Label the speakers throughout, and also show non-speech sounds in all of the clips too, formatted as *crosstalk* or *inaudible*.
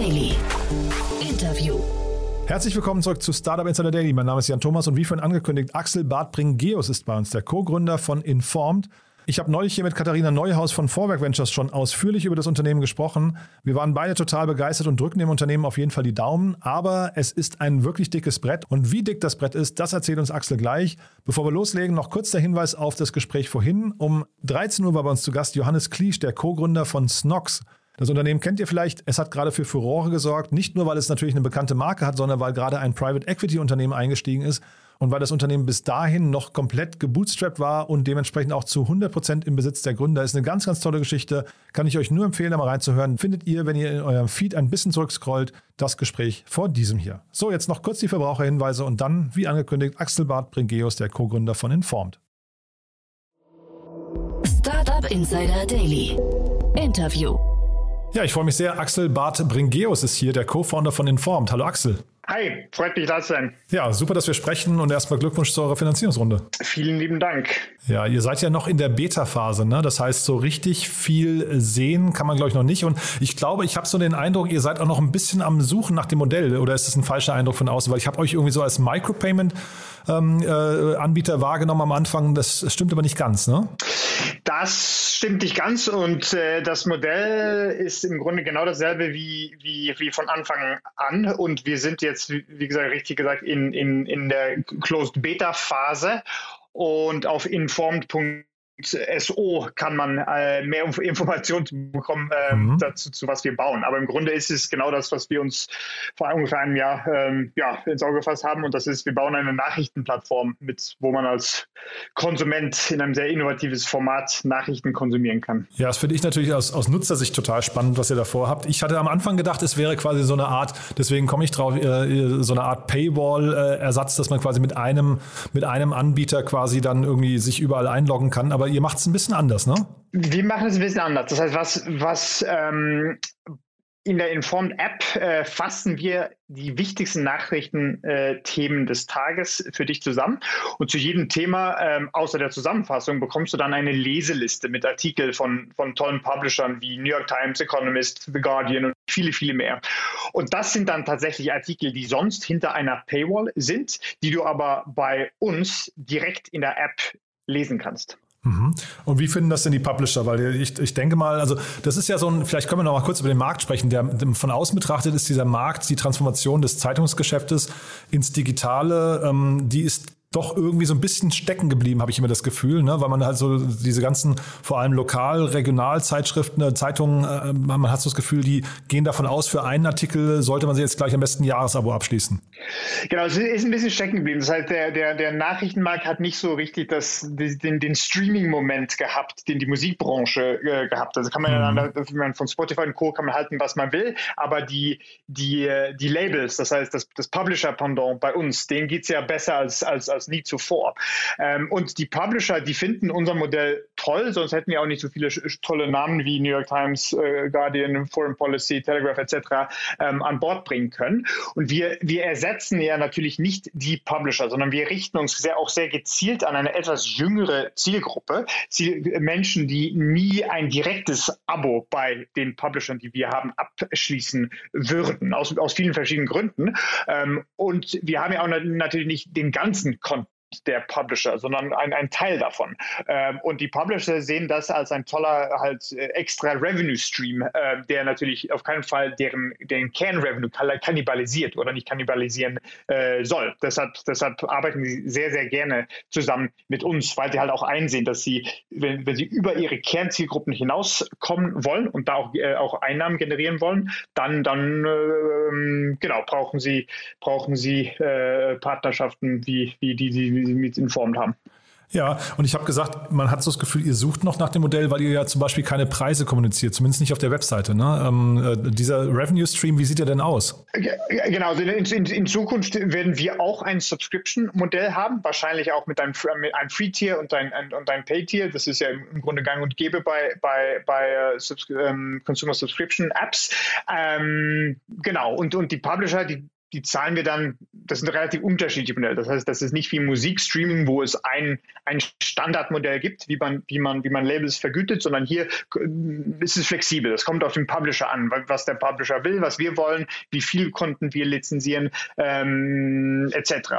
Speaker 1: Daily. Interview.
Speaker 2: Herzlich willkommen zurück zu Startup Insider Daily. Mein Name ist Jan Thomas und wie vorhin angekündigt, Axel Bart Bringeus ist bei uns, der Co-Gründer von Informed. Ich habe neulich hier mit Katharina Neuhaus von Vorwerk Ventures schon ausführlich über das Unternehmen gesprochen. Wir waren beide total begeistert und drücken dem Unternehmen auf jeden Fall die Daumen. Aber es ist ein wirklich dickes Brett. Und wie dick das Brett ist, das erzählt uns Axel gleich. Bevor wir loslegen, noch kurz der Hinweis auf das Gespräch vorhin. Um 13 Uhr war bei uns zu Gast Johannes Kliesch, der Co-Gründer von Snox. Das Unternehmen kennt ihr vielleicht. Es hat gerade für Furore gesorgt. Nicht nur, weil es natürlich eine bekannte Marke hat, sondern weil gerade ein Private Equity Unternehmen eingestiegen ist und weil das Unternehmen bis dahin noch komplett gebootstrapped war und dementsprechend auch zu 100 Prozent im Besitz der Gründer. Ist eine ganz, ganz tolle Geschichte. Kann ich euch nur empfehlen, da mal reinzuhören. Findet ihr, wenn ihr in eurem Feed ein bisschen zurückscrollt, das Gespräch vor diesem hier. So, jetzt noch kurz die Verbraucherhinweise und dann, wie angekündigt, Axel Bart Bringeus, der Co-Gründer von Informed.
Speaker 1: Startup Insider Daily. Interview.
Speaker 2: Ja, ich freue mich sehr. Axel Bart Bringeus ist hier, der Co-Founder von Informed. Hallo Axel.
Speaker 3: Hi, freut mich da zu sein.
Speaker 2: Ja, super, dass wir sprechen und erstmal Glückwunsch zu eurer Finanzierungsrunde.
Speaker 3: Vielen lieben Dank.
Speaker 2: Ja, ihr seid ja noch in der Beta-Phase, ne? Das heißt, so richtig viel sehen kann man, glaube ich, noch nicht. Und ich glaube, ich habe so den Eindruck, ihr seid auch noch ein bisschen am Suchen nach dem Modell. Oder ist das ein falscher Eindruck von außen? Weil ich habe euch irgendwie so als Micropayment-Anbieter ähm, äh, wahrgenommen am Anfang. Das stimmt aber nicht ganz, ne?
Speaker 3: Das stimmt nicht ganz und äh, das Modell ist im Grunde genau dasselbe wie, wie, wie von Anfang an und wir sind jetzt, wie gesagt, richtig gesagt, in, in, in der Closed Beta Phase und auf informed.de SO kann man äh, mehr Informationen bekommen äh, mhm. dazu, zu was wir bauen. Aber im Grunde ist es genau das, was wir uns vor ungefähr einem Jahr ähm, ja, ins Auge gefasst haben. Und das ist, wir bauen eine Nachrichtenplattform, mit, wo man als Konsument in einem sehr innovatives Format Nachrichten konsumieren kann.
Speaker 2: Ja, das finde ich natürlich aus, aus Nutzersicht total spannend, was ihr davor habt. Ich hatte am Anfang gedacht, es wäre quasi so eine Art, deswegen komme ich drauf, äh, so eine Art Paywall-Ersatz, dass man quasi mit einem, mit einem Anbieter quasi dann irgendwie sich überall einloggen kann. Aber ihr macht es ein bisschen anders, ne?
Speaker 3: Wir machen es ein bisschen anders. Das heißt, was, was ähm, in der Informed App äh, fassen wir die wichtigsten Nachrichtenthemen äh, des Tages für dich zusammen. Und zu jedem Thema, ähm, außer der Zusammenfassung, bekommst du dann eine Leseliste mit Artikeln von, von tollen Publishern wie New York Times, Economist, The Guardian und viele, viele mehr. Und das sind dann tatsächlich Artikel, die sonst hinter einer Paywall sind, die du aber bei uns direkt in der App lesen kannst.
Speaker 2: Mhm. Und wie finden das denn die Publisher? Weil ich, ich denke mal, also das ist ja so ein, vielleicht können wir noch mal kurz über den Markt sprechen. Der, von außen betrachtet ist dieser Markt, die Transformation des Zeitungsgeschäftes ins Digitale, ähm, die ist doch irgendwie so ein bisschen stecken geblieben, habe ich immer das Gefühl, ne? weil man halt so diese ganzen, vor allem lokal, regional Zeitschriften, äh, Zeitungen, äh, man hat so das Gefühl, die gehen davon aus, für einen Artikel sollte man sich jetzt gleich am besten ein Jahresabo abschließen.
Speaker 3: Genau, es ist ein bisschen stecken geblieben. Das heißt, der, der, der Nachrichtenmarkt hat nicht so richtig das, den, den Streaming-Moment gehabt, den die Musikbranche äh, gehabt hat. Also kann man mhm. ja dann, von Spotify und Co. kann man halten, was man will, aber die, die, die Labels, das heißt das, das Publisher-Pendant bei uns, denen geht es ja besser als, als, als als nie zuvor. Ähm, und die Publisher, die finden unser Modell toll, sonst hätten wir auch nicht so viele tolle Namen wie New York Times, äh, Guardian, Foreign Policy, Telegraph etc. Ähm, an Bord bringen können. Und wir, wir ersetzen ja natürlich nicht die Publisher, sondern wir richten uns sehr, auch sehr gezielt an eine etwas jüngere Zielgruppe, Ziel, Menschen, die nie ein direktes Abo bei den Publishern, die wir haben, abschließen würden, aus, aus vielen verschiedenen Gründen. Ähm, und wir haben ja auch natürlich nicht den ganzen der Publisher, sondern ein, ein Teil davon. Ähm, und die Publisher sehen das als ein toller halt äh, extra Revenue Stream, äh, der natürlich auf keinen Fall deren, deren Kernrevenue kannibalisiert oder nicht kannibalisieren äh, soll. Deshalb, deshalb arbeiten sie sehr, sehr gerne zusammen mit uns, weil sie halt auch einsehen, dass sie, wenn, wenn sie über ihre Kernzielgruppen hinauskommen wollen und da auch, äh, auch Einnahmen generieren wollen, dann, dann äh, genau, brauchen sie, brauchen sie äh, Partnerschaften wie, wie die, die wie Sie mich informiert haben.
Speaker 2: Ja, und ich habe gesagt, man hat so das Gefühl, ihr sucht noch nach dem Modell, weil ihr ja zum Beispiel keine Preise kommuniziert, zumindest nicht auf der Webseite. Ne? Ähm, äh, dieser Revenue Stream, wie sieht der denn aus?
Speaker 3: Genau, also in, in, in Zukunft werden wir auch ein Subscription-Modell haben, wahrscheinlich auch mit einem, mit einem Free-Tier und ein, ein, und ein Pay-Tier. Das ist ja im Grunde gang und gäbe bei, bei, bei uh, Subs ähm, Consumer Subscription Apps. Ähm, genau, und, und die Publisher, die die zahlen wir dann das sind relativ unterschiedliche Modelle. Das heißt, das ist nicht wie Musikstreaming, wo es ein, ein Standardmodell gibt, wie man, wie, man, wie man Labels vergütet, sondern hier ist es flexibel. Es kommt auf den Publisher an, was der Publisher will, was wir wollen, wie viel konnten wir lizenzieren, ähm, etc.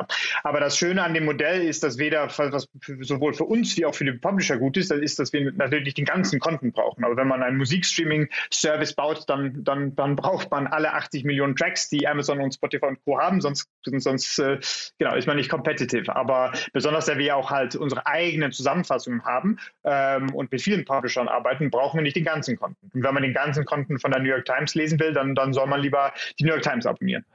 Speaker 3: Aber das Schöne an dem Modell ist, dass weder was sowohl für uns wie auch für den Publisher gut ist, ist, dass wir natürlich den ganzen Konten brauchen. Aber wenn man einen Musikstreaming-Service baut, dann, dann, dann braucht man alle 80 Millionen Tracks, die Amazon und Spotify und Co. haben, sonst, sonst äh, genau, ist man nicht competitive. Aber besonders, da wir auch halt unsere eigenen Zusammenfassungen haben ähm, und mit vielen Publishern arbeiten, brauchen wir nicht den ganzen Konten. Und wenn man den ganzen Konten von der New York Times lesen will, dann, dann soll man lieber die New York Times abonnieren.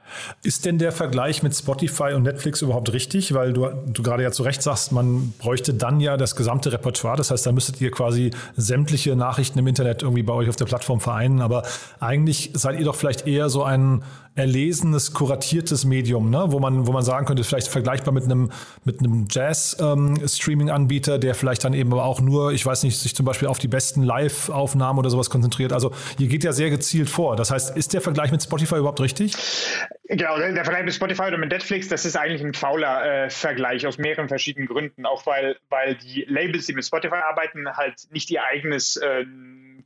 Speaker 2: Ist denn der Vergleich mit Spotify und Netflix überhaupt richtig? Weil du, du gerade ja zu Recht sagst, man bräuchte dann ja das gesamte Repertoire. Das heißt, da müsstet ihr quasi sämtliche Nachrichten im Internet irgendwie bei euch auf der Plattform vereinen. Aber eigentlich seid ihr doch vielleicht eher so ein erlesenes, kuratiertes Medium, ne? wo, man, wo man sagen könnte, vielleicht vergleichbar mit einem, mit einem Jazz-Streaming-Anbieter, ähm, der vielleicht dann eben aber auch nur, ich weiß nicht, sich zum Beispiel auf die besten Live-Aufnahmen oder sowas konzentriert. Also ihr geht ja sehr gezielt vor. Das heißt, ist der Vergleich mit Spotify überhaupt richtig?
Speaker 3: Genau, der Vergleich mit Spotify oder mit Netflix, das ist eigentlich ein fauler äh, Vergleich aus mehreren verschiedenen Gründen. Auch weil, weil die Labels, die mit Spotify arbeiten, halt nicht ihr eigenes äh,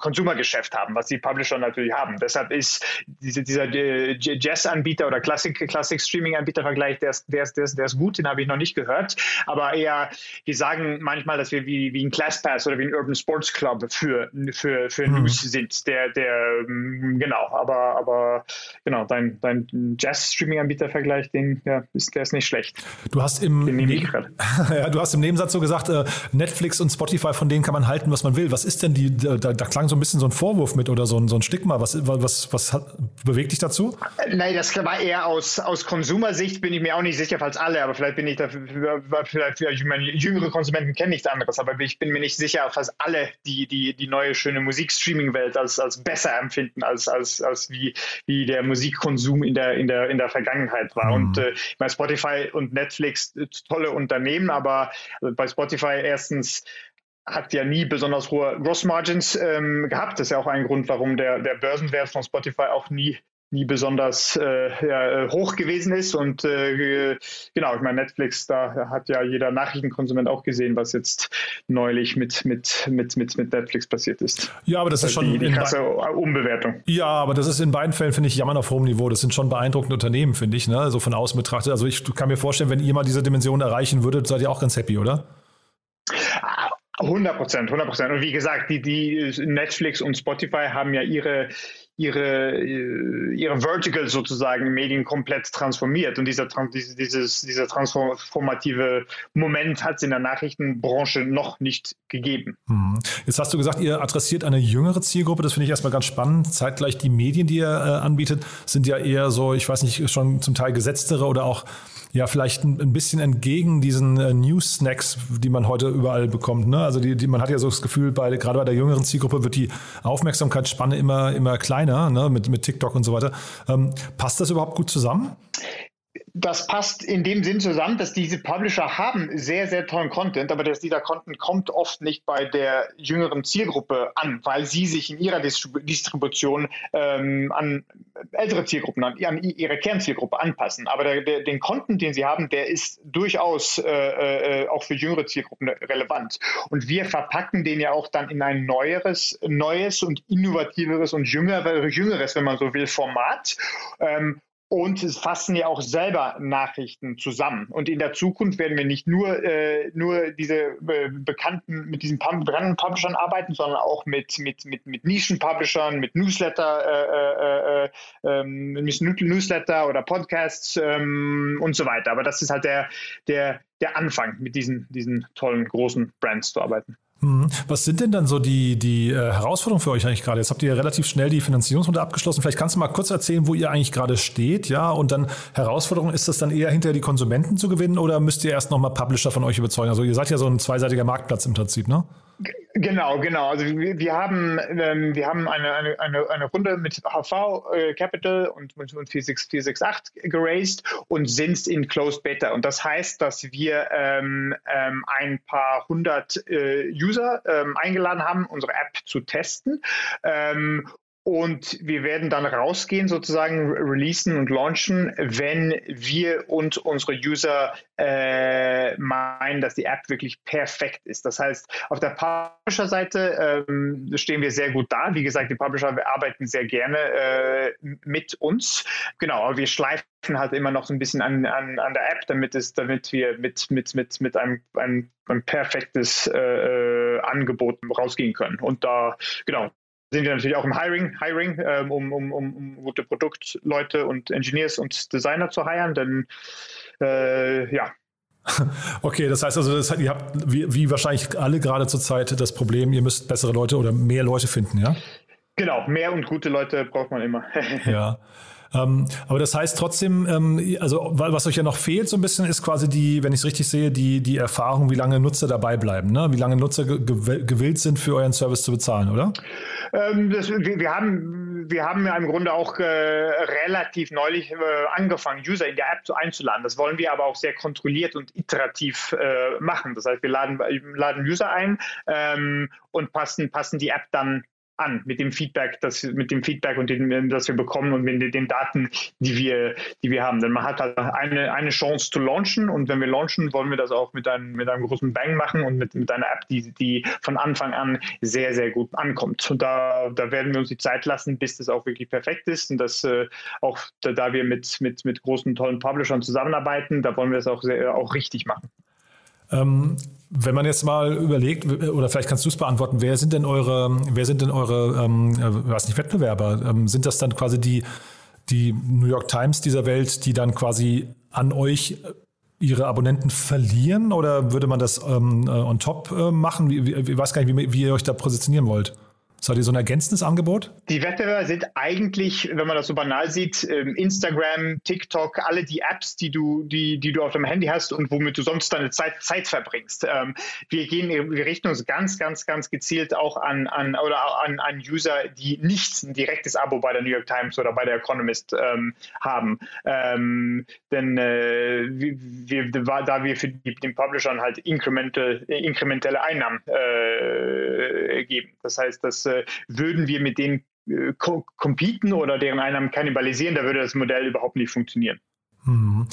Speaker 3: Konsumergeschäft haben, was die Publisher natürlich haben. Deshalb ist diese, dieser äh, Jazz-Anbieter oder Classic-Streaming-Anbieter-Vergleich, der ist, der, ist, der, ist, der ist gut, den habe ich noch nicht gehört. Aber eher, wir sagen manchmal, dass wir wie, wie ein ClassPass oder wie ein Urban Sports Club für, für, für mhm. News sind. Der, der, mm, genau, aber, aber genau, dein, dein Jazz-Streaming-Anbieter-Vergleich, den, ja, ist, der ist nicht schlecht.
Speaker 2: Du hast im, ne *laughs* ja, du hast im Nebensatz so gesagt, äh, Netflix und Spotify, von denen kann man halten, was man will. Was ist denn die, da, da klang so ein bisschen so ein Vorwurf mit oder so ein, so ein Stigma. Was, was, was hat, bewegt dich dazu?
Speaker 3: Nein, das war eher aus, aus Konsumersicht, bin ich mir auch nicht sicher, falls alle, aber vielleicht bin ich dafür, vielleicht, ich meine, jüngere Konsumenten kennen nichts anderes, aber ich bin mir nicht sicher, falls alle die, die, die neue schöne Musikstreaming-Welt als, als besser empfinden, als, als, als wie, wie der Musikkonsum in der, in der, in der Vergangenheit war. Mhm. Und äh, ich meine, Spotify und Netflix, äh, tolle Unternehmen, aber bei Spotify erstens hat ja nie besonders hohe Grossmargins ähm, gehabt. Das ist ja auch ein Grund, warum der, der Börsenwert von Spotify auch nie nie besonders äh, ja, hoch gewesen ist. Und äh, genau, ich meine, Netflix, da hat ja jeder Nachrichtenkonsument auch gesehen, was jetzt neulich mit, mit, mit, mit, mit Netflix passiert ist.
Speaker 2: Ja, aber das ist also schon
Speaker 3: die, die krasse Umbewertung.
Speaker 2: Ja, aber das ist in beiden Fällen, finde ich, jammern auf hohem Niveau. Das sind schon beeindruckende Unternehmen, finde ich, ne? so von außen betrachtet. Also ich kann mir vorstellen, wenn ihr mal diese Dimension erreichen würdet, seid ihr auch ganz happy, oder?
Speaker 3: 100 Prozent, 100 Prozent. Und wie gesagt, die, die Netflix und Spotify haben ja ihre, ihre, äh, ihre Vertical sozusagen Medien komplett transformiert. Und dieser, dieses, dieser transformative Moment hat es in der Nachrichtenbranche noch nicht gegeben.
Speaker 2: Mhm. Jetzt hast du gesagt, ihr adressiert eine jüngere Zielgruppe. Das finde ich erstmal ganz spannend. Zeitgleich die Medien, die ihr äh, anbietet, sind ja eher so, ich weiß nicht, schon zum Teil gesetztere oder auch ja vielleicht ein, bisschen entgegen diesen äh, News-Snacks, die man heute überall bekommt. Ne? Also die, die, man hat ja so das Gefühl, bei, gerade bei der jüngeren Zielgruppe wird die Aufmerksamkeitsspanne immer, immer kleiner ne? mit, mit TikTok und so weiter. Ähm, passt das überhaupt gut zusammen?
Speaker 3: Das passt in dem Sinn zusammen, dass diese Publisher haben sehr, sehr tollen Content, aber dass dieser Content kommt oft nicht bei der jüngeren Zielgruppe an, weil sie sich in ihrer Distribution ähm, an ältere Zielgruppen, an, an, ihre Kernzielgruppe anpassen. Aber der, der, den Content, den sie haben, der ist durchaus äh, äh, auch für jüngere Zielgruppen relevant. Und wir verpacken den ja auch dann in ein neueres, neues und innovativeres und jüngeres, jüngeres wenn man so will, Format. Ähm, und fassen ja auch selber Nachrichten zusammen. Und in der Zukunft werden wir nicht nur, äh, nur diese äh, bekannten, mit diesen bekannten Publishern arbeiten, sondern auch mit, mit, mit, mit Nischen-Publishern, mit Newsletter, äh, äh, äh, ähm, Newsletter oder Podcasts ähm, und so weiter. Aber das ist halt der, der, der Anfang, mit diesen, diesen tollen, großen Brands zu arbeiten.
Speaker 2: Mhm. Was sind denn dann so die, die äh, Herausforderungen für euch eigentlich gerade? Jetzt habt ihr relativ schnell die Finanzierungsrunde abgeschlossen. Vielleicht kannst du mal kurz erzählen, wo ihr eigentlich gerade steht, ja? Und dann Herausforderung, ist das dann eher hinter die Konsumenten zu gewinnen oder müsst ihr erst nochmal Publisher von euch überzeugen? Also ihr seid ja so ein zweiseitiger Marktplatz im Prinzip, ne?
Speaker 3: Genau, genau. Also wir, wir haben, ähm, wir haben eine, eine, eine, eine Runde mit HV äh, Capital und, und 46468 geraced und sind in Closed Beta. Und das heißt, dass wir ähm, ähm, ein paar hundert äh, User ähm, eingeladen haben, unsere App zu testen. Und wir werden dann rausgehen, sozusagen releasen und launchen, wenn wir und unsere User äh, meinen, dass die App wirklich perfekt ist. Das heißt, auf der Publisher-Seite ähm, stehen wir sehr gut da. Wie gesagt, die Publisher arbeiten sehr gerne äh, mit uns. Genau, aber wir schleifen halt immer noch so ein bisschen an, an, an der App, damit es, damit wir mit, mit, mit, mit einem, einem, einem perfektes äh, äh Angebot rausgehen können. Und da, genau, sind wir natürlich auch im Hiring, Hiring ähm, um, um, um, gute Produktleute und Engineers und Designer zu hiren, denn äh, ja. *laughs*
Speaker 2: Okay, das heißt also, das, ihr habt wie, wie wahrscheinlich alle gerade zurzeit das Problem, ihr müsst bessere Leute oder mehr Leute finden, ja?
Speaker 3: Genau, mehr und gute Leute braucht man immer. *laughs*
Speaker 2: ja. Ähm, aber das heißt trotzdem, ähm, also was euch ja noch fehlt so ein bisschen, ist quasi die, wenn ich es richtig sehe, die, die Erfahrung, wie lange Nutzer dabei bleiben, ne? wie lange Nutzer gewillt sind, für euren Service zu bezahlen, oder?
Speaker 3: Ähm, das, wir, wir, haben, wir haben ja im Grunde auch äh, relativ neulich äh, angefangen, User in der App einzuladen. Das wollen wir aber auch sehr kontrolliert und iterativ äh, machen. Das heißt, wir laden, laden User ein ähm, und passen, passen die App dann an mit dem Feedback, das, mit dem Feedback und dem, das wir bekommen und mit den Daten, die wir, die wir haben. Denn man hat halt eine, eine Chance zu launchen und wenn wir launchen, wollen wir das auch mit einem, mit einem großen Bang machen und mit, mit einer App, die, die von Anfang an sehr, sehr gut ankommt. Und da, da werden wir uns die Zeit lassen, bis das auch wirklich perfekt ist und das äh, auch, da, da wir mit, mit, mit großen, tollen Publishern zusammenarbeiten, da wollen wir es auch, auch richtig machen.
Speaker 2: Ähm, wenn man jetzt mal überlegt, oder vielleicht kannst du es beantworten, wer sind denn eure, wer sind denn eure, ähm, äh, weiß nicht, Wettbewerber? Ähm, sind das dann quasi die, die New York Times dieser Welt, die dann quasi an euch ihre Abonnenten verlieren oder würde man das ähm, äh, on top äh, machen? Ich weiß gar nicht, wie, wie ihr euch da positionieren wollt. Seid ihr so ein ergänzendes Angebot?
Speaker 3: Die Wettbewerber sind eigentlich, wenn man das so banal sieht, ähm, Instagram, TikTok, alle die Apps, die du, die, die du auf deinem Handy hast und womit du sonst deine Zeit, Zeit verbringst. Ähm, wir gehen, wir richten uns ganz, ganz, ganz gezielt auch an, an oder an, an User, die nicht ein direktes Abo bei der New York Times oder bei der Economist ähm, haben. Ähm, denn äh, wir, da wir für die, den Publishern halt inkrementelle, inkrementelle Einnahmen äh, geben. Das heißt, dass äh, würden wir mit denen äh, competen oder deren Einnahmen kannibalisieren, da würde das Modell überhaupt nicht funktionieren.
Speaker 2: Mhm.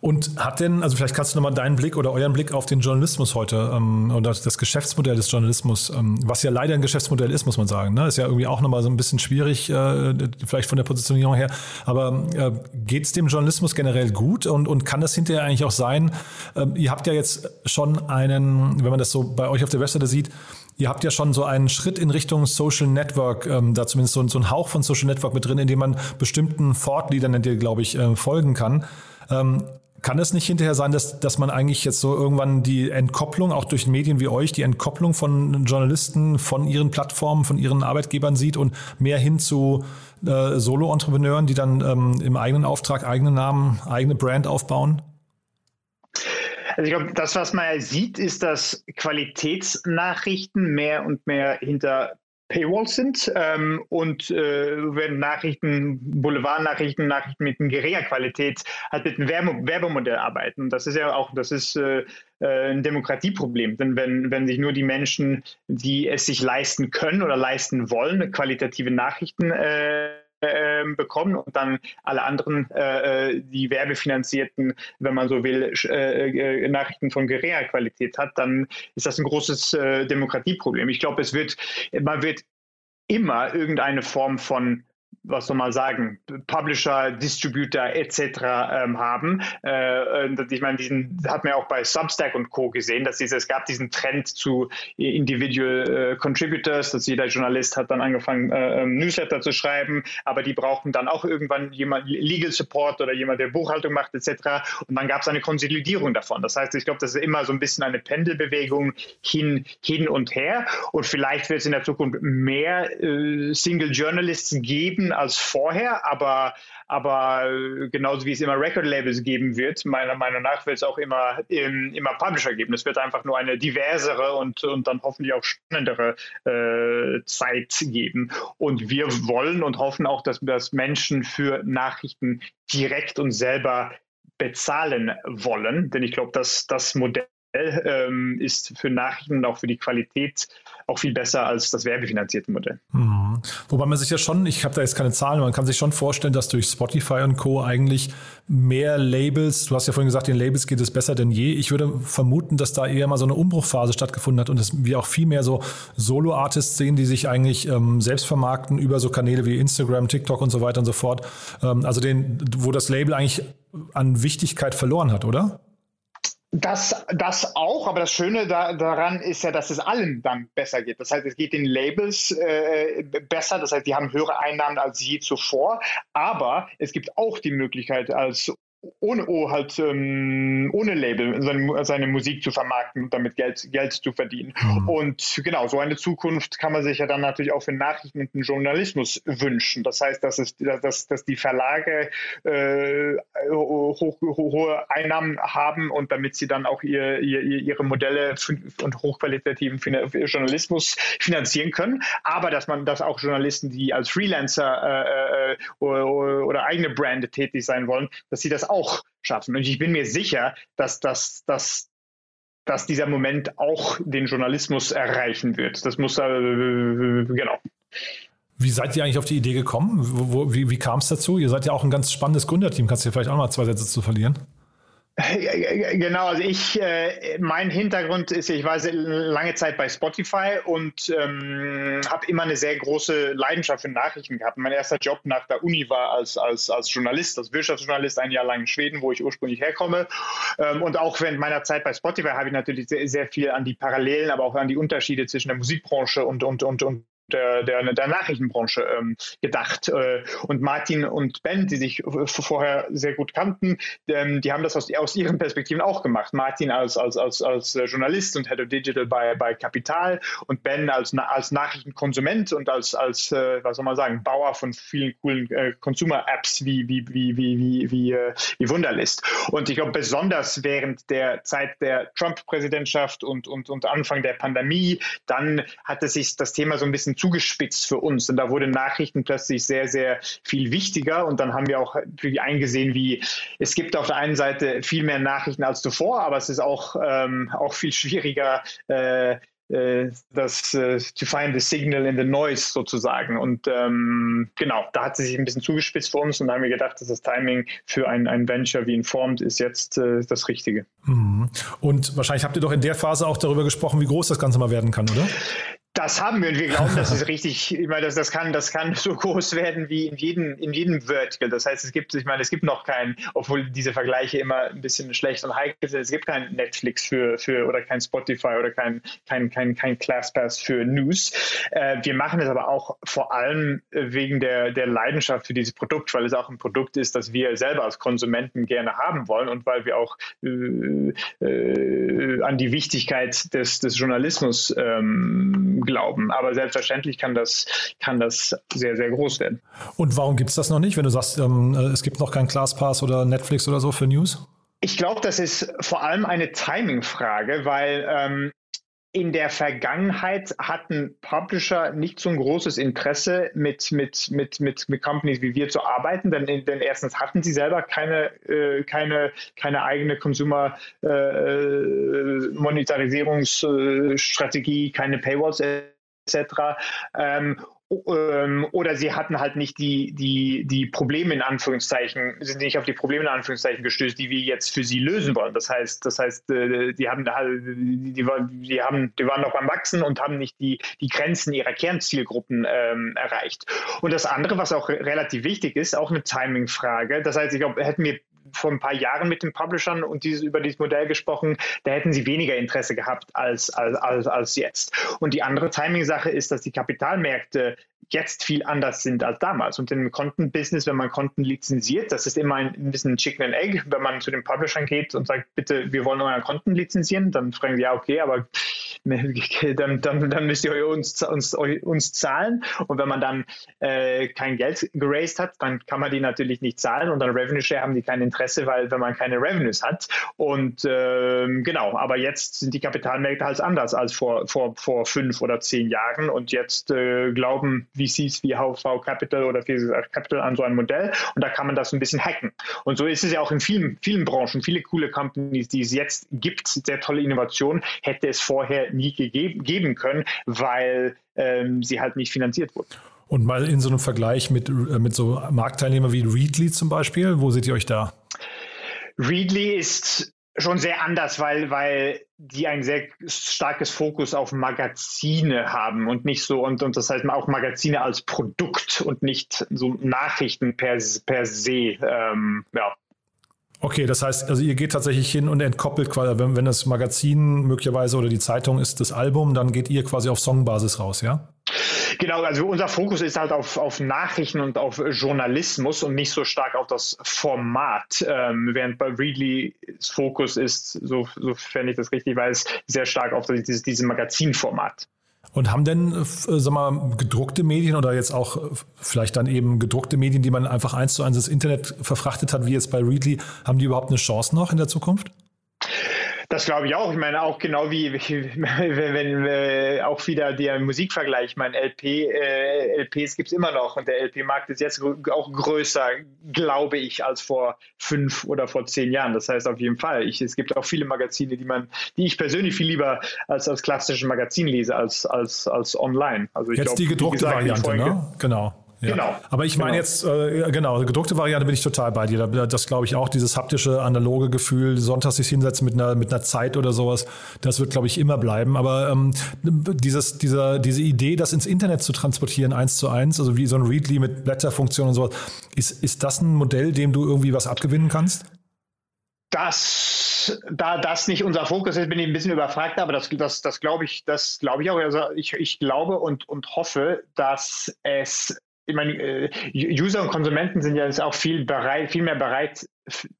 Speaker 2: Und hat denn, also vielleicht kannst du nochmal deinen Blick oder euren Blick auf den Journalismus heute ähm, oder das Geschäftsmodell des Journalismus, ähm, was ja leider ein Geschäftsmodell ist, muss man sagen. Ne? Ist ja irgendwie auch nochmal so ein bisschen schwierig, äh, vielleicht von der Positionierung her. Aber äh, geht es dem Journalismus generell gut und, und kann das hinterher eigentlich auch sein? Äh, ihr habt ja jetzt schon einen, wenn man das so bei euch auf der Webseite sieht, Ihr habt ja schon so einen Schritt in Richtung Social Network, ähm, da zumindest so, so ein Hauch von Social Network mit drin, in dem man bestimmten Fortleadern, glaube ich, äh, folgen kann. Ähm, kann es nicht hinterher sein, dass, dass man eigentlich jetzt so irgendwann die Entkopplung, auch durch Medien wie euch, die Entkopplung von Journalisten von ihren Plattformen, von ihren Arbeitgebern sieht und mehr hin zu äh, Solo-Entrepreneuren, die dann ähm, im eigenen Auftrag, eigenen Namen, eigene Brand aufbauen?
Speaker 3: Also ich glaube, das, was man sieht, ist, dass Qualitätsnachrichten mehr und mehr hinter Paywalls sind ähm, und äh, wenn Nachrichten, Boulevardnachrichten, Nachrichten mit geringer Qualität halt mit einem Werbe Werbemodell arbeiten. Das ist ja auch, das ist äh, äh, ein Demokratieproblem. Denn wenn, wenn sich nur die Menschen, die es sich leisten können oder leisten wollen, qualitative Nachrichten äh, ähm, bekommen und dann alle anderen, äh, äh, die werbefinanzierten, wenn man so will, äh, äh, Nachrichten von geringer Qualität hat, dann ist das ein großes äh, Demokratieproblem. Ich glaube, es wird, man wird immer irgendeine Form von was soll man sagen, Publisher, Distributor etc. Ähm, haben. Äh, ich meine, diesen hat man ja auch bei Substack und Co. gesehen, dass diese, es gab diesen Trend zu Individual äh, Contributors, dass jeder Journalist hat dann angefangen, äh, ähm, Newsletter zu schreiben, aber die brauchen dann auch irgendwann jemand Legal Support oder jemand, der Buchhaltung macht etc. Und dann gab es eine Konsolidierung davon. Das heißt, ich glaube, das ist immer so ein bisschen eine Pendelbewegung hin, hin und her. Und vielleicht wird es in der Zukunft mehr äh, Single Journalists geben, als vorher, aber, aber genauso wie es immer Record-Labels geben wird, meiner Meinung nach wird es auch immer, immer Publisher geben. Es wird einfach nur eine diversere und, und dann hoffentlich auch spannendere äh, Zeit geben. Und wir wollen und hoffen auch, dass, dass Menschen für Nachrichten direkt und selber bezahlen wollen, denn ich glaube, dass das Modell ähm, ist für Nachrichten und auch für die Qualität auch viel besser als das werbefinanzierte Modell.
Speaker 2: Mhm. Wobei man sich ja schon, ich habe da jetzt keine Zahlen, man kann sich schon vorstellen, dass durch Spotify und Co. eigentlich mehr Labels, du hast ja vorhin gesagt, den Labels geht es besser denn je. Ich würde vermuten, dass da eher mal so eine Umbruchphase stattgefunden hat und dass wir auch viel mehr so Solo-Artists sehen, die sich eigentlich ähm, selbst vermarkten über so Kanäle wie Instagram, TikTok und so weiter und so fort. Ähm, also den, wo das Label eigentlich an Wichtigkeit verloren hat, oder?
Speaker 3: Das, das auch, aber das Schöne da, daran ist ja, dass es allen dann besser geht. Das heißt, es geht den Labels äh, besser, das heißt, die haben höhere Einnahmen als je zuvor, aber es gibt auch die Möglichkeit als ohne oh, halt ähm, ohne Label seine, seine, Musik zu vermarkten und damit Geld, Geld zu verdienen. Mhm. Und genau, so eine Zukunft kann man sich ja dann natürlich auch für Nachrichten und den Journalismus wünschen. Das heißt, dass, es, dass, dass die Verlage äh, hoch, hohe Einnahmen haben und damit sie dann auch ihr, ihr, ihre Modelle und hochqualitativen Journalismus finanzieren können. Aber dass man, dass auch Journalisten, die als Freelancer äh, äh, oder, oder eigene Brand tätig sein wollen, dass sie das auch schaffen. Und ich bin mir sicher, dass, dass, dass, dass dieser Moment auch den Journalismus erreichen wird. Das muss, äh, genau.
Speaker 2: Wie seid ihr eigentlich auf die Idee gekommen? Wo, wie wie kam es dazu? Ihr seid ja auch ein ganz spannendes Gründerteam. Kannst du dir vielleicht auch mal zwei Sätze zu verlieren?
Speaker 3: Genau, also ich, äh, mein Hintergrund ist, ich war lange Zeit bei Spotify und ähm, habe immer eine sehr große Leidenschaft für Nachrichten gehabt. Mein erster Job nach der Uni war als, als, als Journalist, als Wirtschaftsjournalist, ein Jahr lang in Schweden, wo ich ursprünglich herkomme. Ähm, und auch während meiner Zeit bei Spotify habe ich natürlich sehr, sehr viel an die Parallelen, aber auch an die Unterschiede zwischen der Musikbranche und, und, und, und der, der, der Nachrichtenbranche ähm, gedacht. Äh, und Martin und Ben, die sich vorher sehr gut kannten, ähm, die haben das aus, aus ihren Perspektiven auch gemacht. Martin als, als, als, als Journalist und Head of Digital bei, bei Capital und Ben als, als Nachrichtenkonsument und als, als äh, was soll man sagen, Bauer von vielen coolen äh, Consumer-Apps wie, wie, wie, wie, wie, wie, wie Wunderlist. Und ich glaube, besonders während der Zeit der Trump-Präsidentschaft und, und, und Anfang der Pandemie, dann hatte sich das Thema so ein bisschen zugespitzt für uns. Und da wurde Nachrichten plötzlich sehr, sehr viel wichtiger. Und dann haben wir auch eingesehen, wie es gibt auf der einen Seite viel mehr Nachrichten als zuvor, aber es ist auch, ähm, auch viel schwieriger, äh, äh das äh, to find the signal in the noise sozusagen. Und ähm, genau, da hat sie sich ein bisschen zugespitzt für uns und da haben wir gedacht, dass das Timing für ein, ein Venture wie Informed ist jetzt äh, das Richtige.
Speaker 2: Mhm. Und wahrscheinlich habt ihr doch in der Phase auch darüber gesprochen, wie groß das Ganze mal werden kann, oder?
Speaker 3: Das haben wir und wir glauben, das ist richtig, ich meine, das, das, kann, das kann so *laughs* groß werden wie in jedem, in jedem Vertical. Das heißt, es gibt, ich meine, es gibt noch kein, obwohl diese Vergleiche immer ein bisschen schlecht und heikel sind, es gibt kein Netflix für, für oder kein Spotify oder kein, kein, kein, kein ClassPass für News. Äh, wir machen es aber auch vor allem wegen der, der Leidenschaft für dieses Produkt, weil es auch ein Produkt ist, das wir selber als Konsumenten gerne haben wollen und weil wir auch äh, äh, an die Wichtigkeit des, des Journalismus ähm, glauben. Aber selbstverständlich kann das, kann das sehr, sehr groß werden.
Speaker 2: Und warum gibt es das noch nicht, wenn du sagst, ähm, äh, es gibt noch kein ClassPass oder Netflix oder so für News?
Speaker 3: Ich glaube, das ist vor allem eine Timing-Frage, weil ähm, in der Vergangenheit hatten Publisher nicht so ein großes Interesse, mit, mit, mit, mit, mit Companies wie wir zu arbeiten, denn, denn erstens hatten sie selber keine, äh, keine, keine eigene Consumer-Monetarisierungsstrategie, äh, keine Paywalls etc. Ähm, oder sie hatten halt nicht die, die, die Probleme in Anführungszeichen, sind nicht auf die Probleme in Anführungszeichen gestößt, die wir jetzt für sie lösen wollen. Das heißt, das heißt, äh, die haben die, die haben, die waren noch beim Wachsen und haben nicht die, die Grenzen ihrer Kernzielgruppen ähm, erreicht. Und das andere, was auch relativ wichtig ist, auch eine Timing-Frage. Das heißt, ich glaube, hätten wir vor ein paar Jahren mit den Publishern und dieses, über dieses Modell gesprochen, da hätten sie weniger Interesse gehabt als, als, als, als jetzt. Und die andere Timing-Sache ist, dass die Kapitalmärkte jetzt viel anders sind als damals. Und im Kontenbusiness, wenn man Konten lizenziert, das ist immer ein, ein bisschen Chicken and Egg. Wenn man zu den Publishern geht und sagt, bitte, wir wollen euren Konten lizenzieren, dann fragen sie, ja, okay, aber dann, dann, dann müsst ihr uns, uns, uns zahlen. Und wenn man dann äh, kein Geld geraced hat, dann kann man die natürlich nicht zahlen und dann Revenue Share haben die kein Interesse, weil wenn man keine Revenues hat. Und äh, genau, aber jetzt sind die Kapitalmärkte halt anders als vor, vor, vor fünf oder zehn Jahren und jetzt äh, glauben VCs wie HV Capital oder VC Capital an so ein Modell und da kann man das ein bisschen hacken. Und so ist es ja auch in vielen, vielen Branchen, viele coole Companies, die es jetzt gibt, sehr tolle Innovationen, hätte es vorher nie gegeben, geben können, weil ähm, sie halt nicht finanziert wurden.
Speaker 2: Und mal in so einem Vergleich mit, äh, mit so Marktteilnehmern wie Readly zum Beispiel, wo seht ihr euch da?
Speaker 3: Readly ist schon sehr anders, weil, weil die ein sehr starkes Fokus auf Magazine haben und nicht so, und, und das heißt auch Magazine als Produkt und nicht so Nachrichten per, per se. Ähm, ja.
Speaker 2: Okay, das heißt, also ihr geht tatsächlich hin und entkoppelt quasi, wenn, wenn das Magazin möglicherweise oder die Zeitung ist das Album, dann geht ihr quasi auf Songbasis raus, ja?
Speaker 3: Genau, also unser Fokus ist halt auf, auf Nachrichten und auf Journalismus und nicht so stark auf das Format. Ähm, während bei Readly's Fokus ist, so, fände ich das richtig weiß, sehr stark auf dieses, dieses Magazinformat.
Speaker 2: Und haben denn, äh, sag mal, gedruckte Medien oder jetzt auch äh, vielleicht dann eben gedruckte Medien, die man einfach eins zu eins ins Internet verfrachtet hat, wie jetzt bei Readly, haben die überhaupt eine Chance noch in der Zukunft?
Speaker 3: Das glaube ich auch. Ich meine, auch genau wie, *laughs* wenn, wenn äh, auch wieder der Musikvergleich, mein LP, äh, LPs gibt es immer noch und der LP-Markt ist jetzt auch größer, glaube ich, als vor fünf oder vor zehn Jahren. Das heißt auf jeden Fall, ich, es gibt auch viele Magazine, die man, die ich persönlich viel lieber als als klassische Magazin lese als, als, als online.
Speaker 2: Also ich jetzt glaub, die gedruckte gesagt, Variante, ne? Genau. Ja. Genau. Aber ich meine genau. jetzt, äh, genau, gedruckte Variante bin ich total bei dir. Das glaube ich auch, dieses haptische, analoge Gefühl, sonntags sich hinsetzen mit einer, mit einer Zeit oder sowas, das wird, glaube ich, immer bleiben. Aber ähm, dieses, dieser, diese Idee, das ins Internet zu transportieren, eins zu eins, also wie so ein Readly mit Blätterfunktion und sowas, ist, ist das ein Modell, dem du irgendwie was abgewinnen kannst?
Speaker 3: Das, da das nicht unser Fokus ist, bin ich ein bisschen überfragt, aber das, das, das glaube ich, das glaube ich auch. Also ich, ich glaube und, und hoffe, dass es ich meine, äh, User und Konsumenten sind ja jetzt auch viel bereit, viel mehr bereit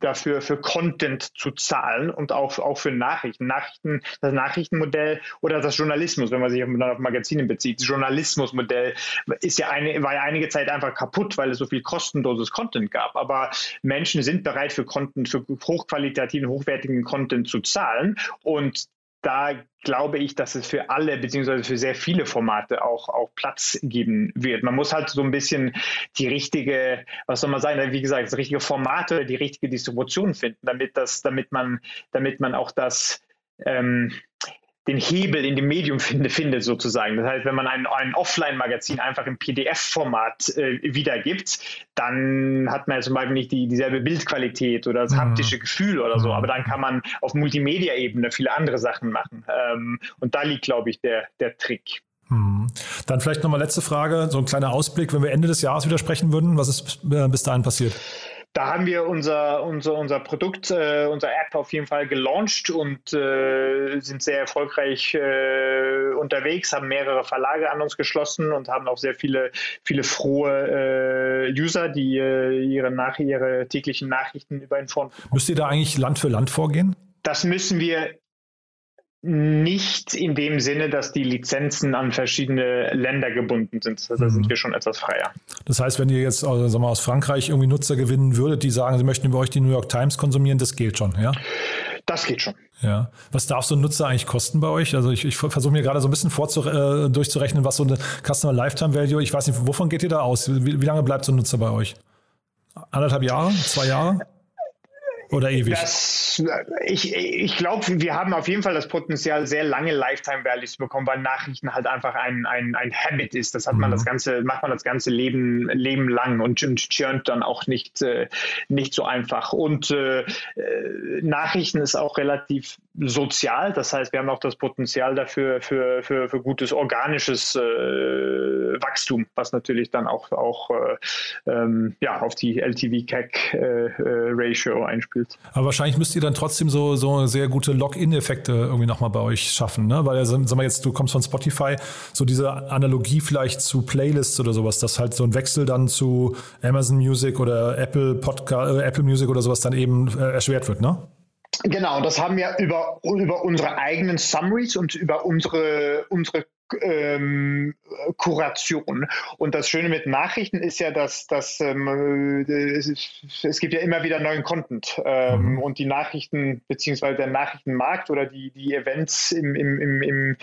Speaker 3: dafür für Content zu zahlen und auch, auch für Nachrichten. Nachrichten, das Nachrichtenmodell oder das Journalismus, wenn man sich auf Magazine bezieht. Das Journalismusmodell ist ja eine, war ja einige Zeit einfach kaputt, weil es so viel kostenloses Content gab. Aber Menschen sind bereit für Content, für hochqualitativen, hochwertigen Content zu zahlen und da glaube ich, dass es für alle beziehungsweise für sehr viele Formate auch, auch Platz geben wird. Man muss halt so ein bisschen die richtige, was soll man sagen, wie gesagt, das richtige Format oder die richtige Distribution finden, damit das, damit man, damit man auch das ähm, den Hebel in dem Medium finde, findet sozusagen. Das heißt, wenn man ein, ein Offline-Magazin einfach im PDF-Format äh, wiedergibt, dann hat man ja zum Beispiel nicht die, dieselbe Bildqualität oder das mhm. haptische Gefühl oder so, aber dann kann man auf Multimedia-Ebene viele andere Sachen machen. Ähm, und da liegt, glaube ich, der, der Trick.
Speaker 2: Mhm. Dann vielleicht nochmal letzte Frage, so ein kleiner Ausblick, wenn wir Ende des Jahres wieder sprechen würden, was ist bis dahin passiert?
Speaker 3: Da haben wir unser, unser, unser Produkt, äh, unser App auf jeden Fall gelauncht und äh, sind sehr erfolgreich äh, unterwegs, haben mehrere Verlage an uns geschlossen und haben auch sehr viele, viele frohe äh, User, die äh, ihre, nach, ihre täglichen Nachrichten über Inform.
Speaker 2: Müsst ihr da eigentlich Land für Land vorgehen?
Speaker 3: Das müssen wir nicht in dem Sinne, dass die Lizenzen an verschiedene Länder gebunden sind. Da mhm. sind wir schon etwas freier.
Speaker 2: Das heißt, wenn ihr jetzt also, sagen wir, aus Frankreich irgendwie Nutzer gewinnen würdet, die sagen, sie möchten über euch die New York Times konsumieren, das geht schon, ja?
Speaker 3: Das geht schon.
Speaker 2: Ja. Was darf so ein Nutzer eigentlich kosten bei euch? Also ich, ich versuche mir gerade so ein bisschen vorzu, äh, durchzurechnen, was so eine Customer Lifetime Value, ich weiß nicht, wovon geht ihr da aus? Wie, wie lange bleibt so ein Nutzer bei euch? Anderthalb Jahre? Zwei Jahre? Oder ewig?
Speaker 3: Das, ich ich glaube, wir haben auf jeden Fall das Potenzial, sehr lange Lifetime Values zu bekommen, weil Nachrichten halt einfach ein, ein, ein Habit ist. Das hat man mhm. das ganze, macht man das ganze Leben, Leben lang und, und churnt dann auch nicht, äh, nicht so einfach. Und äh, äh, Nachrichten ist auch relativ sozial. Das heißt, wir haben auch das Potenzial dafür für, für, für gutes organisches äh, Wachstum, was natürlich dann auch, auch äh, ähm, ja, auf die LTV-CAC-Ratio äh, einspielt spielt.
Speaker 2: Aber wahrscheinlich müsst ihr dann trotzdem so, so sehr gute Login-Effekte irgendwie nochmal bei euch schaffen, ne? Weil, sag mal jetzt, du kommst von Spotify, so diese Analogie vielleicht zu Playlists oder sowas, dass halt so ein Wechsel dann zu Amazon Music oder Apple Podcast, äh, Apple Music oder sowas dann eben äh, erschwert wird, ne?
Speaker 3: Genau, das haben wir über, über unsere eigenen Summaries und über unsere, unsere ähm, Kuration. Und das Schöne mit Nachrichten ist ja, dass, dass ähm, es, gibt ja immer wieder neuen Content. Ähm, mhm. Und die Nachrichten, beziehungsweise der Nachrichtenmarkt oder die, die Events im, im, im, im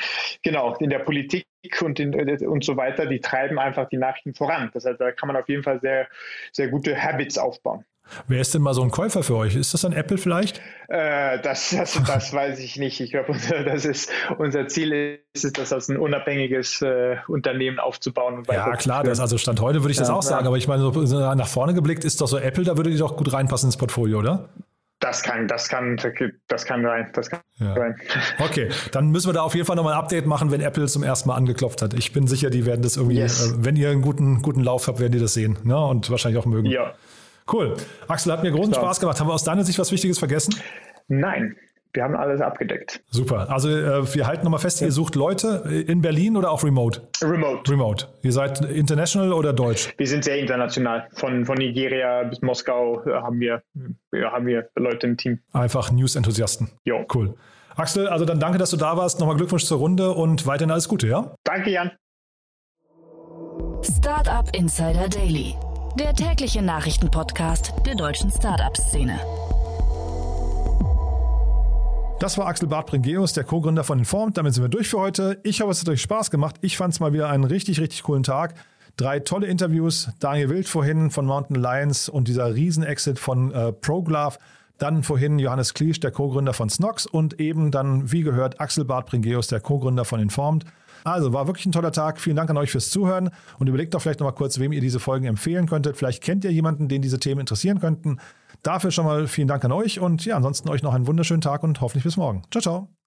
Speaker 3: genau, in der Politik und, in, und so weiter, die treiben einfach die Nachrichten voran. Das heißt, da kann man auf jeden Fall sehr, sehr gute Habits aufbauen.
Speaker 2: Wer ist denn mal so ein Käufer für euch? Ist das ein Apple vielleicht?
Speaker 3: Äh, das, das, das *laughs* weiß ich nicht. Ich glaube, unser, das ist, unser Ziel ist es, das als ein unabhängiges äh, Unternehmen aufzubauen.
Speaker 2: ja, klar, das also Stand heute würde ich ja, das auch ja. sagen, aber ich meine, so nach vorne geblickt ist doch so Apple, da würde die doch gut reinpassen ins Portfolio, oder?
Speaker 3: Das kann, das kann, das kann rein. Das kann ja. rein. *laughs*
Speaker 2: Okay, dann müssen wir da auf jeden Fall nochmal ein Update machen, wenn Apple zum ersten Mal angeklopft hat. Ich bin sicher, die werden das irgendwie, yes. äh, wenn ihr einen guten, guten Lauf habt, werden die das sehen. Ne? Und wahrscheinlich auch mögen.
Speaker 3: Ja.
Speaker 2: Cool. Axel, hat mir großen Spaß gemacht. Haben wir aus deiner Sicht was Wichtiges vergessen?
Speaker 3: Nein. Wir haben alles abgedeckt.
Speaker 2: Super. Also äh, wir halten nochmal fest, ja. ihr sucht Leute in Berlin oder auch remote?
Speaker 3: Remote.
Speaker 2: Remote. Ihr seid international oder deutsch?
Speaker 3: Wir sind sehr international. Von, von Nigeria bis Moskau äh, haben wir, ja, haben wir Leute im Team.
Speaker 2: Einfach News-Enthusiasten.
Speaker 3: Jo.
Speaker 2: Cool. Axel, also dann danke, dass du da warst. Nochmal Glückwunsch zur Runde und weiterhin alles Gute, ja?
Speaker 3: Danke, Jan.
Speaker 1: Startup Insider Daily der tägliche Nachrichtenpodcast der deutschen Startup-Szene.
Speaker 2: Das war Axel Barth-Bringeus, der Co-Gründer von Informed. Damit sind wir durch für heute. Ich hoffe, es hat euch Spaß gemacht. Ich fand es mal wieder einen richtig, richtig coolen Tag. Drei tolle Interviews. Daniel Wild vorhin von Mountain Lions und dieser Riesen-Exit von äh, ProGlove. Dann vorhin Johannes Kliesch, der Co-Gründer von Snox und eben dann, wie gehört, Axel Barth-Bringeus, der Co-Gründer von Informed. Also war wirklich ein toller Tag. Vielen Dank an euch fürs Zuhören und überlegt doch vielleicht nochmal kurz, wem ihr diese Folgen empfehlen könntet. Vielleicht kennt ihr jemanden, den diese Themen interessieren könnten. Dafür schon mal vielen Dank an euch und ja, ansonsten euch noch einen wunderschönen Tag und hoffentlich bis morgen. Ciao, ciao.